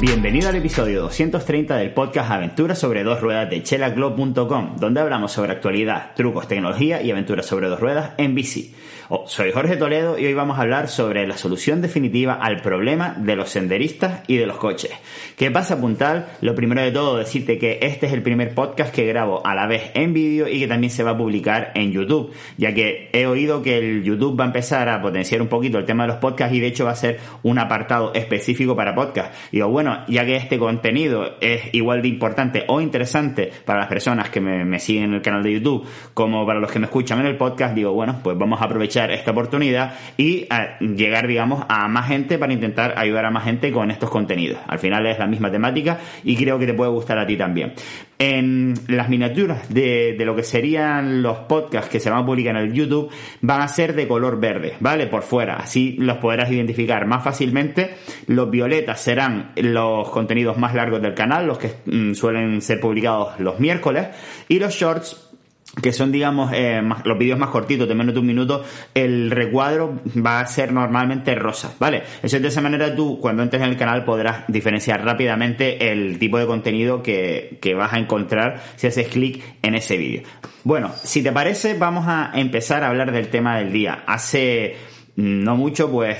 Bienvenido al episodio 230 del podcast Aventuras sobre dos ruedas de chelaglob.com, donde hablamos sobre actualidad, trucos, tecnología y aventuras sobre dos ruedas en bici. Oh, soy Jorge Toledo y hoy vamos a hablar sobre la solución definitiva al problema de los senderistas y de los coches. ¿Qué pasa, Puntal? Lo primero de todo, decirte que este es el primer podcast que grabo a la vez en vídeo y que también se va a publicar en YouTube, ya que he oído que el YouTube va a empezar a potenciar un poquito el tema de los podcasts y de hecho va a ser un apartado específico para podcast. Digo, bueno, ya que este contenido es igual de importante o interesante para las personas que me, me siguen en el canal de YouTube como para los que me escuchan en el podcast, digo, bueno, pues vamos a aprovechar esta oportunidad y llegar, digamos, a más gente para intentar ayudar a más gente con estos contenidos. Al final es la misma temática y creo que te puede gustar a ti también. En las miniaturas de, de lo que serían los podcasts que se van a publicar en el YouTube van a ser de color verde, ¿vale? Por fuera. Así los podrás identificar más fácilmente. Los violetas serán los contenidos más largos del canal, los que mm, suelen ser publicados los miércoles. Y los shorts que son, digamos, eh, los vídeos más cortitos, de menos de un minuto, el recuadro va a ser normalmente rosa, ¿vale? Eso es de esa manera tú, cuando entres en el canal, podrás diferenciar rápidamente el tipo de contenido que, que vas a encontrar si haces clic en ese vídeo. Bueno, si te parece, vamos a empezar a hablar del tema del día. Hace no mucho, pues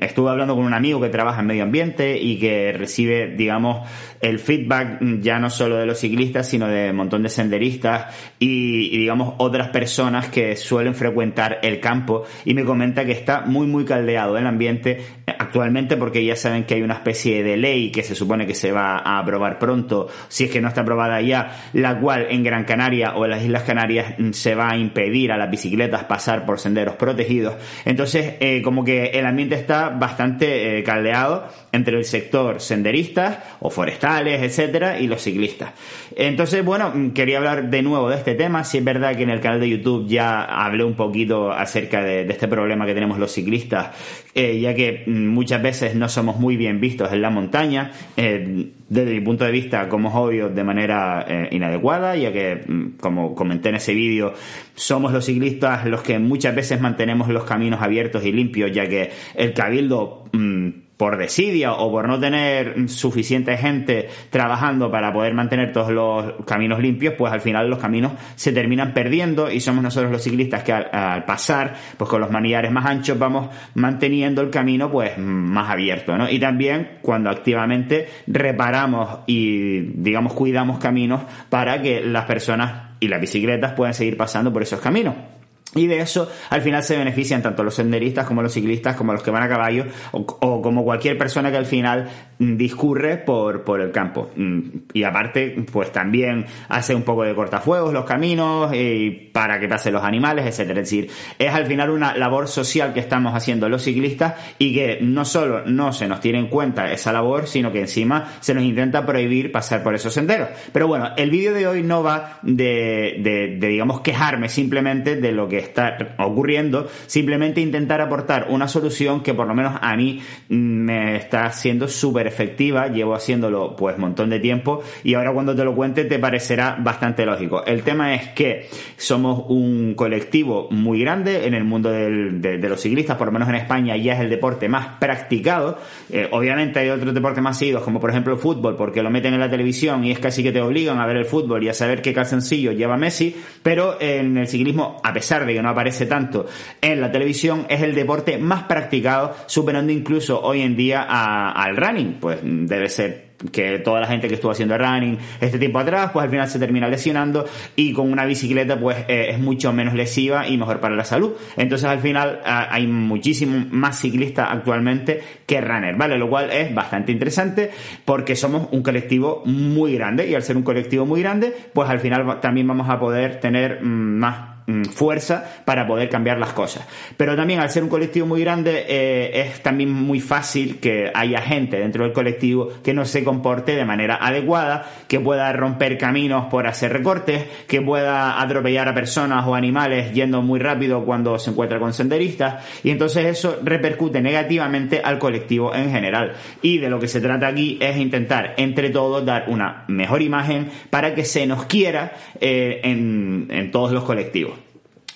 estuve hablando con un amigo que trabaja en medio ambiente y que recibe, digamos, el feedback ya no solo de los ciclistas, sino de un montón de senderistas y, digamos, otras personas que suelen frecuentar el campo y me comenta que está muy, muy caldeado el ambiente actualmente porque ya saben que hay una especie de ley que se supone que se va a aprobar pronto, si es que no está aprobada ya, la cual en Gran Canaria o en las Islas Canarias se va a impedir a las bicicletas pasar por senderos protegidos. Entonces, eh, como que el ambiente está bastante eh, caldeado entre el sector senderistas o forestales, etcétera, y los ciclistas. Entonces, bueno, quería hablar de nuevo de este tema. Si es verdad que en el canal de YouTube ya hablé un poquito acerca de, este problema que tenemos los ciclistas, eh, ya que muchas veces no somos muy bien vistos en la montaña, eh, desde mi punto de vista, como es obvio, de manera eh, inadecuada, ya que, mm, como comenté en ese vídeo, somos los ciclistas los que muchas veces mantenemos los caminos abiertos y limpios, ya que el cabildo mm, por desidia o por no tener suficiente gente trabajando para poder mantener todos los caminos limpios, pues al final los caminos se terminan perdiendo y somos nosotros los ciclistas que al, pasar, pues con los manillares más anchos vamos manteniendo el camino pues más abierto, ¿no? Y también cuando activamente reparamos y digamos cuidamos caminos para que las personas y las bicicletas puedan seguir pasando por esos caminos. Y de eso al final se benefician tanto los senderistas como los ciclistas, como los que van a caballo, o, como cualquier persona que al final mm, discurre por, por el campo. Mm, y aparte, pues también hace un poco de cortafuegos los caminos, y para que pasen los animales, etcétera. Es decir, es al final una labor social que estamos haciendo los ciclistas y que no solo no se nos tiene en cuenta esa labor, sino que encima se nos intenta prohibir pasar por esos senderos. Pero bueno, el vídeo de hoy no va de, de, de digamos, quejarme simplemente de lo que está ocurriendo, simplemente intentar aportar una solución que por lo menos a mí me está siendo súper efectiva, llevo haciéndolo pues un montón de tiempo y ahora cuando te lo cuente te parecerá bastante lógico. El tema es que somos un colectivo muy grande en el mundo de, los ciclistas, por lo menos en España ya es el deporte más practicado, eh, obviamente hay otros deportes más seguidos como por ejemplo el fútbol porque lo meten en la televisión y es casi que te obligan a ver el fútbol y a saber qué calzoncillo lleva Messi, pero en el ciclismo a pesar que no aparece tanto en la televisión, es el deporte más practicado, superando incluso hoy en día al running. Pues debe ser que toda la gente que estuvo haciendo running este tiempo atrás, pues al final se termina lesionando y con una bicicleta pues eh, es mucho menos lesiva y mejor para la salud. Entonces al final hay muchísimo más ciclistas actualmente que runner, ¿vale? Lo cual es bastante interesante porque somos un colectivo muy grande y al ser un colectivo muy grande, pues al final también vamos a poder tener mm, más fuerza para poder cambiar las cosas. Pero también al ser un colectivo muy grande eh, es también muy fácil que haya gente dentro del colectivo que no se comporte de manera adecuada, que pueda romper caminos por hacer recortes, que pueda atropellar a personas o animales yendo muy rápido cuando se encuentra con senderistas y entonces eso repercute negativamente al colectivo en general. Y de lo que se trata aquí es intentar entre todos dar una mejor imagen para que se nos quiera eh, en, en todos los colectivos.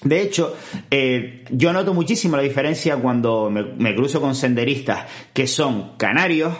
De hecho, eh, yo noto muchísimo la diferencia cuando me, cruzo con senderistas que son canarios,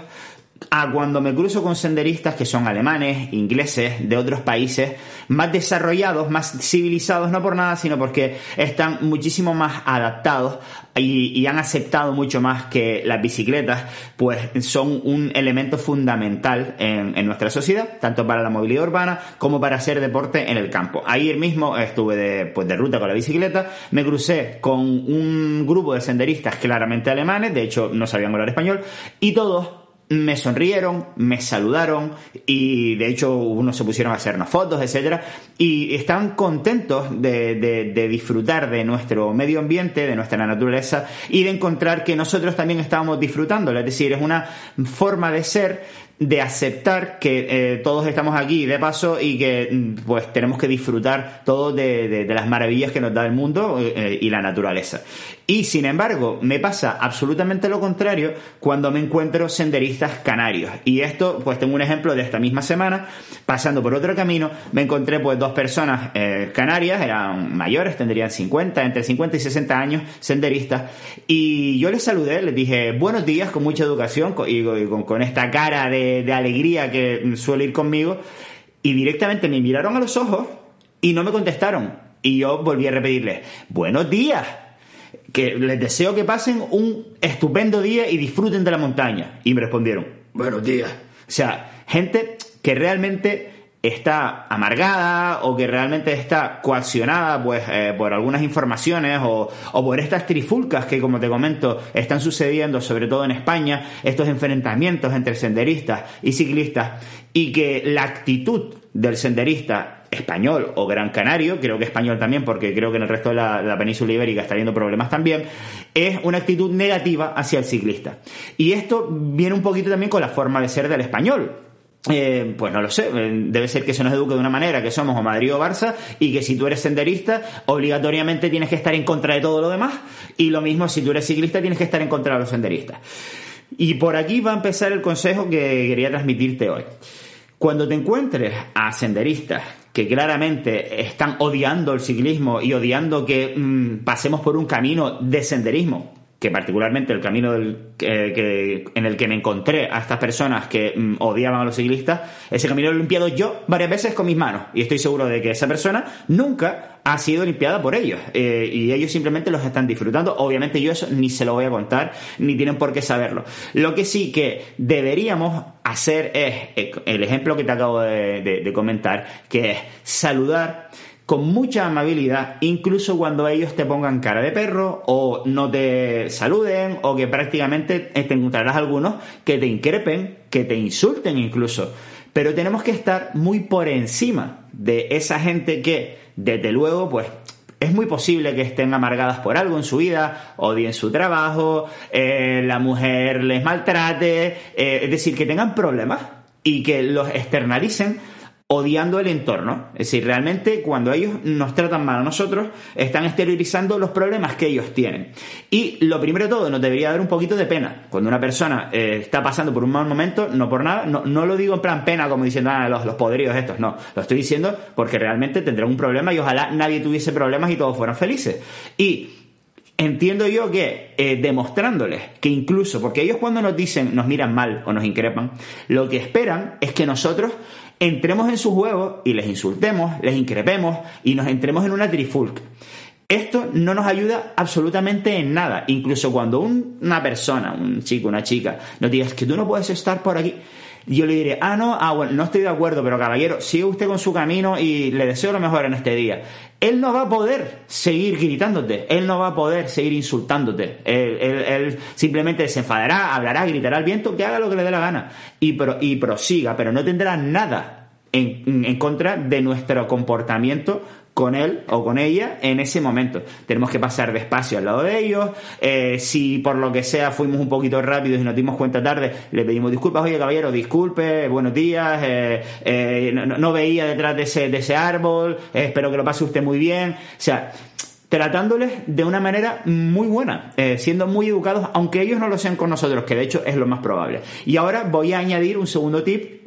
a cuando me cruzo con senderistas que son alemanes, ingleses, de otros países más desarrollados, más civilizados, no por nada, sino porque están muchísimo más adaptados y, han aceptado mucho más que las bicicletas, pues son un elemento fundamental en, en, nuestra sociedad, tanto para la movilidad urbana como para hacer deporte en el campo. Ayer mismo estuve de, pues de ruta con la bicicleta, me crucé con un grupo de senderistas claramente alemanes, de hecho no sabían hablar español, y todos me sonrieron, me saludaron y de hecho unos se pusieron a hacernos fotos, etcétera, y están contentos de, de, disfrutar de nuestro medio ambiente, de nuestra naturaleza y de encontrar que nosotros también estamos disfrutando, es decir, es una forma de ser de aceptar que eh, todos estamos aquí de paso y que mm, pues tenemos que disfrutar todos de, las maravillas que nos da el mundo eh, y la naturaleza. Y sin embargo, me pasa absolutamente lo contrario cuando me encuentro senderistas canarios. Y esto, pues tengo un ejemplo de esta misma semana, pasando por otro camino, me encontré pues dos personas eh, canarias, eran mayores, tendrían 50, entre 50 y 60 años, senderistas, y yo les saludé, les dije buenos días con mucha educación y con esta cara de de, alegría que suele ir conmigo, y directamente me miraron a los ojos y no me contestaron. Y yo volví a repetirles, buenos días, que les deseo que pasen un estupendo día y disfruten de la montaña. Y me respondieron, buenos días. O sea, gente que realmente está amargada o que realmente está coaccionada pues eh, por algunas informaciones o, o, por estas trifulcas que como te comento están sucediendo sobre todo en España estos enfrentamientos entre senderistas y ciclistas y que la actitud del senderista español o gran canario, creo que español también porque creo que en el resto de la, la península ibérica está teniendo problemas también, es una actitud negativa hacia el ciclista. Y esto viene un poquito también con la forma de ser del español eh, pues no lo sé, eh, debe ser que se nos eduque de una manera que somos o Madrid o Barça y que si tú eres senderista obligatoriamente tienes que estar en contra de todo lo demás y lo mismo si tú eres ciclista tienes que estar en contra de los senderistas. Y por aquí va a empezar el consejo que quería transmitirte hoy. Cuando te encuentres a senderistas que claramente están odiando el ciclismo y odiando que mm, pasemos por un camino de senderismo, que particularmente el camino del, que, en el que me encontré a estas personas que mm, odiaban a los ciclistas, ese camino lo he limpiado yo varias veces con mis manos. Y estoy seguro de que esa persona nunca ha sido limpiada por ellos. Eh, y ellos simplemente los están disfrutando. Obviamente yo eso ni se lo voy a contar, ni tienen por qué saberlo. Lo que sí que deberíamos hacer es eh, el ejemplo que te acabo de comentar, que es saludar con mucha amabilidad, incluso cuando ellos te pongan cara de perro o no te saluden o que prácticamente te encontrarás algunos que te increpen, que te insulten incluso. Pero tenemos que estar muy por encima de esa gente que, desde luego, pues es muy posible que estén amargadas por algo en su vida, odien su trabajo, eh, la mujer les maltrate, eh, es decir, que tengan problemas y que los externalicen odiando el entorno. Es decir, realmente cuando ellos nos tratan mal a nosotros, están exteriorizando los problemas que ellos tienen. Y lo primero de todo, nos debería dar un poquito de pena. Cuando una persona eh, está pasando por un mal momento, no por nada, no, no lo digo en plan pena como diciendo, ah, los, los podridos estos, no. Lo estoy diciendo porque realmente tendrán un problema y ojalá nadie tuviese problemas y todos fueran felices. Y entiendo yo que eh, demostrándoles que incluso, porque ellos cuando nos dicen, nos miran mal o nos increpan, lo que esperan es que nosotros entremos en su juego y les insultemos, les increpemos y nos entremos en una trifulca. Esto no nos ayuda absolutamente en nada. Incluso cuando una persona, un chico, una chica, nos diga que tú no puedes estar por aquí, yo le diré, ah, no, ah, bueno, no estoy de acuerdo, pero caballero, sigue usted con su camino y le deseo lo mejor en este día. Él no va a poder seguir gritándote, él no va a poder seguir insultándote. Él, simplemente se enfadará, hablará, gritará al viento, que haga lo que le dé la gana y, y prosiga, pero no tendrá nada en, en contra de nuestro comportamiento con él o con ella en ese momento. Tenemos que pasar despacio al lado de ellos. Eh, si por lo que sea fuimos un poquito rápidos y nos dimos cuenta tarde, le pedimos disculpas. Oye, caballero, disculpe, buenos días. Eh, eh, no, veía detrás de ese, de ese árbol. espero que lo pase usted muy bien. O sea, tratándoles de una manera muy buena, siendo muy educados, aunque ellos no lo sean con nosotros, que de hecho es lo más probable. Y ahora voy a añadir un segundo tip,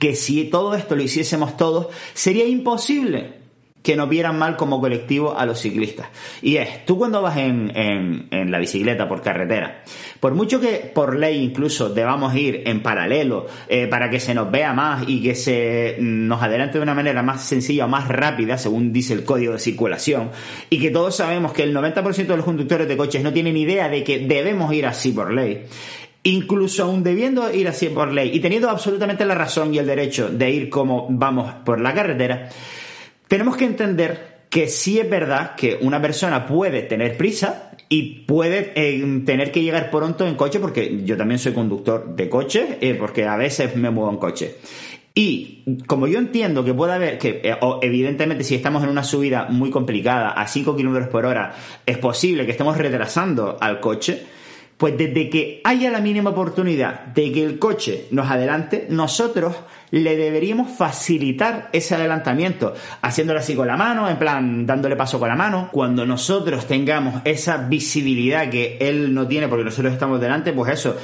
que si todo esto lo hiciésemos todos, sería imposible que nos vieran mal como colectivo a los ciclistas. Y es, tú cuando vas en, en, la bicicleta por carretera, por mucho que por ley incluso debamos ir en paralelo eh, para que se nos vea más y que se nos adelante de una manera más sencilla o más rápida, según dice el código de circulación, y que todos sabemos que el 90% de los conductores de coches no tienen idea de que debemos ir así por ley, incluso aún debiendo ir así por ley y teniendo absolutamente la razón y el derecho de ir como vamos por la carretera, tenemos que entender que sí es verdad que una persona puede tener prisa y puede eh, tener que llegar pronto en coche, porque yo también soy conductor de coche, eh, porque a veces me muevo en coche. Y como yo entiendo que puede haber, que eh, evidentemente si estamos en una subida muy complicada a 5 km por hora, es posible que estemos retrasando al coche, pues desde que haya la mínima oportunidad de que el coche nos adelante, nosotros le deberíamos facilitar ese adelantamiento, haciéndolo así con la mano, en plan dándole paso con la mano. Cuando nosotros tengamos esa visibilidad que él no tiene porque nosotros estamos delante, pues eso,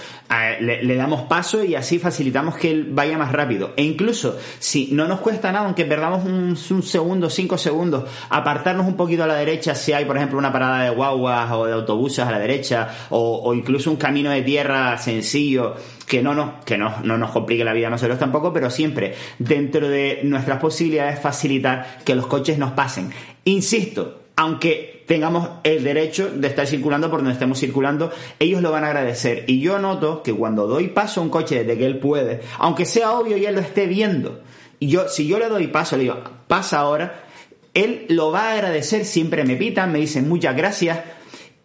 le, damos paso y así facilitamos que él vaya más rápido. E incluso si no nos cuesta nada, aunque perdamos un, segundo, cinco segundos, apartarnos un poquito a la derecha si hay, por ejemplo, una parada de guaguas o de autobuses a la derecha o incluso un camino de tierra sencillo que no nos, que no, no nos complique la vida a nosotros tampoco, pero siempre dentro de nuestras posibilidades facilitar que los coches nos pasen. Insisto, aunque tengamos el derecho de estar circulando por donde estemos circulando, ellos lo van a agradecer. Y yo noto que cuando doy paso a un coche desde que él puede, aunque sea obvio y él lo esté viendo, y yo, si yo le doy paso, le digo, pasa ahora, él lo va a agradecer, siempre me pitan, me dicen muchas gracias,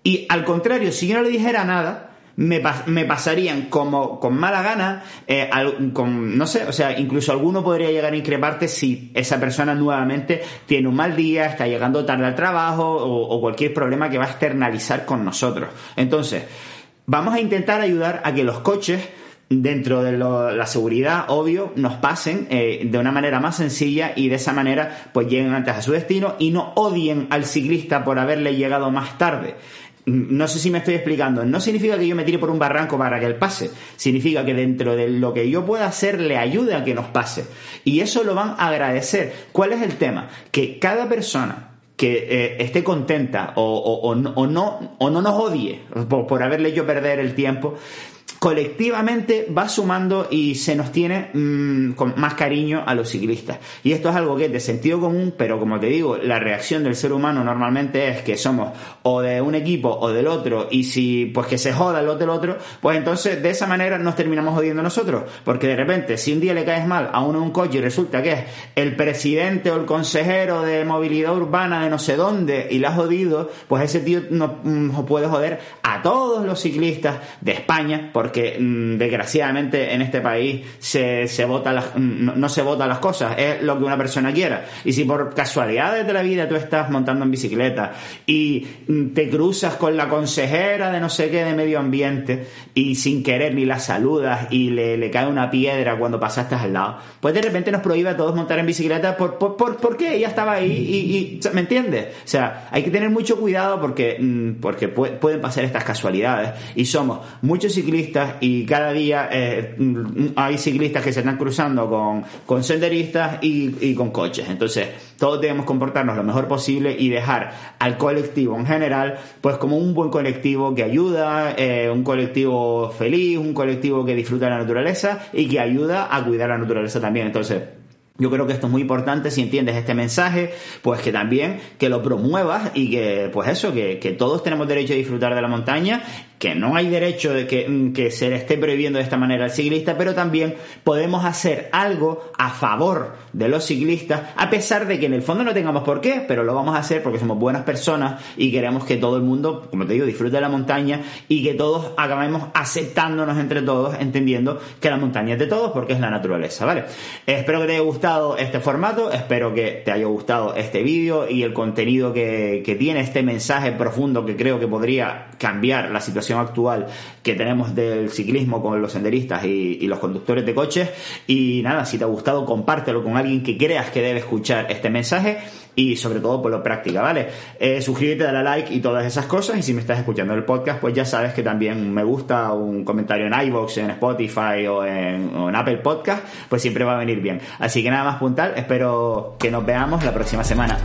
y al contrario, si yo no le dijera nada, me, pasarían como con mala gana, eh, con, no sé, o sea, incluso alguno podría llegar a increparte si esa persona nuevamente tiene un mal día, está llegando tarde al trabajo o, cualquier problema que va a externalizar con nosotros. Entonces, vamos a intentar ayudar a que los coches dentro de la seguridad, obvio, nos pasen eh, de una manera más sencilla y de esa manera pues lleguen antes a su destino y no odien al ciclista por haberle llegado más tarde. No sé si me estoy explicando. No significa que yo me tire por un barranco para que él pase. Significa que dentro de lo que yo pueda hacer le ayude a que nos pase. Y eso lo van a agradecer. ¿Cuál es el tema? Que cada persona que eh, esté contenta o, no, o no nos odie por, por haberle hecho perder el tiempo, colectivamente va sumando y se nos tiene mm, con más cariño a los ciclistas. Y esto es algo que es de sentido común, pero como te digo, la reacción del ser humano normalmente es que somos o de un equipo o del otro, y si pues que se joda el del otro, pues entonces de esa manera nos terminamos jodiendo nosotros. Porque de repente, si un día le caes mal a uno en un coche y resulta que es el presidente o el consejero de movilidad urbana de no sé dónde y la has jodido, pues ese tío no, mm, puede joder a todos los ciclistas de España porque mm, desgraciadamente en este país se, se vota las, mm, no, se votan las cosas, es lo que una persona quiera. Y si por casualidades de la vida tú estás montando en bicicleta y mm, te cruzas con la consejera de no sé qué de medio ambiente y sin querer ni la saludas y le, le cae una piedra cuando pasaste al lado, pues de repente nos prohíbe a todos montar en bicicleta por, por, por, porque ella estaba ahí y, ¿me entiendes? O sea, hay que tener mucho cuidado porque, porque pueden pasar estas casualidades y somos muchos ciclistas y cada día eh, hay ciclistas que se están cruzando con, con senderistas y, con coches. Entonces, todos debemos comportarnos lo mejor posible y dejar al colectivo en general, pues como un buen colectivo que ayuda, eh, un colectivo feliz, un colectivo que disfruta la naturaleza y que ayuda a cuidar la naturaleza también. Entonces, yo creo que esto es muy importante si entiendes este mensaje, pues que también que lo promuevas y que, pues eso, que, que todos tenemos derecho a disfrutar de la montaña que no hay derecho de que, mm, que, se le esté prohibiendo de esta manera al ciclista, pero también podemos hacer algo a favor de los ciclistas, a pesar de que en el fondo no tengamos por qué, pero lo vamos a hacer porque somos buenas personas y queremos que todo el mundo, como te digo, disfrute de la montaña y que todos acabemos aceptándonos entre todos, entendiendo que la montaña es de todos porque es la naturaleza, ¿vale? Espero que te haya gustado este formato, espero que te haya gustado este vídeo y el contenido que, que tiene este mensaje profundo que creo que podría cambiar la situación actual que tenemos del ciclismo con los senderistas y, los conductores de coches. Y nada, si te ha gustado, compártelo con alguien que creas que debe escuchar este mensaje y sobre todo por lo práctica, ¿vale? Eh, suscríbete, dale a like y todas esas cosas. Y si me estás escuchando el podcast, pues ya sabes que también me gusta un comentario en iVoox, en Spotify o en, o en Apple Podcast, pues siempre va a venir bien. Así que nada más puntal, espero que nos veamos la próxima semana.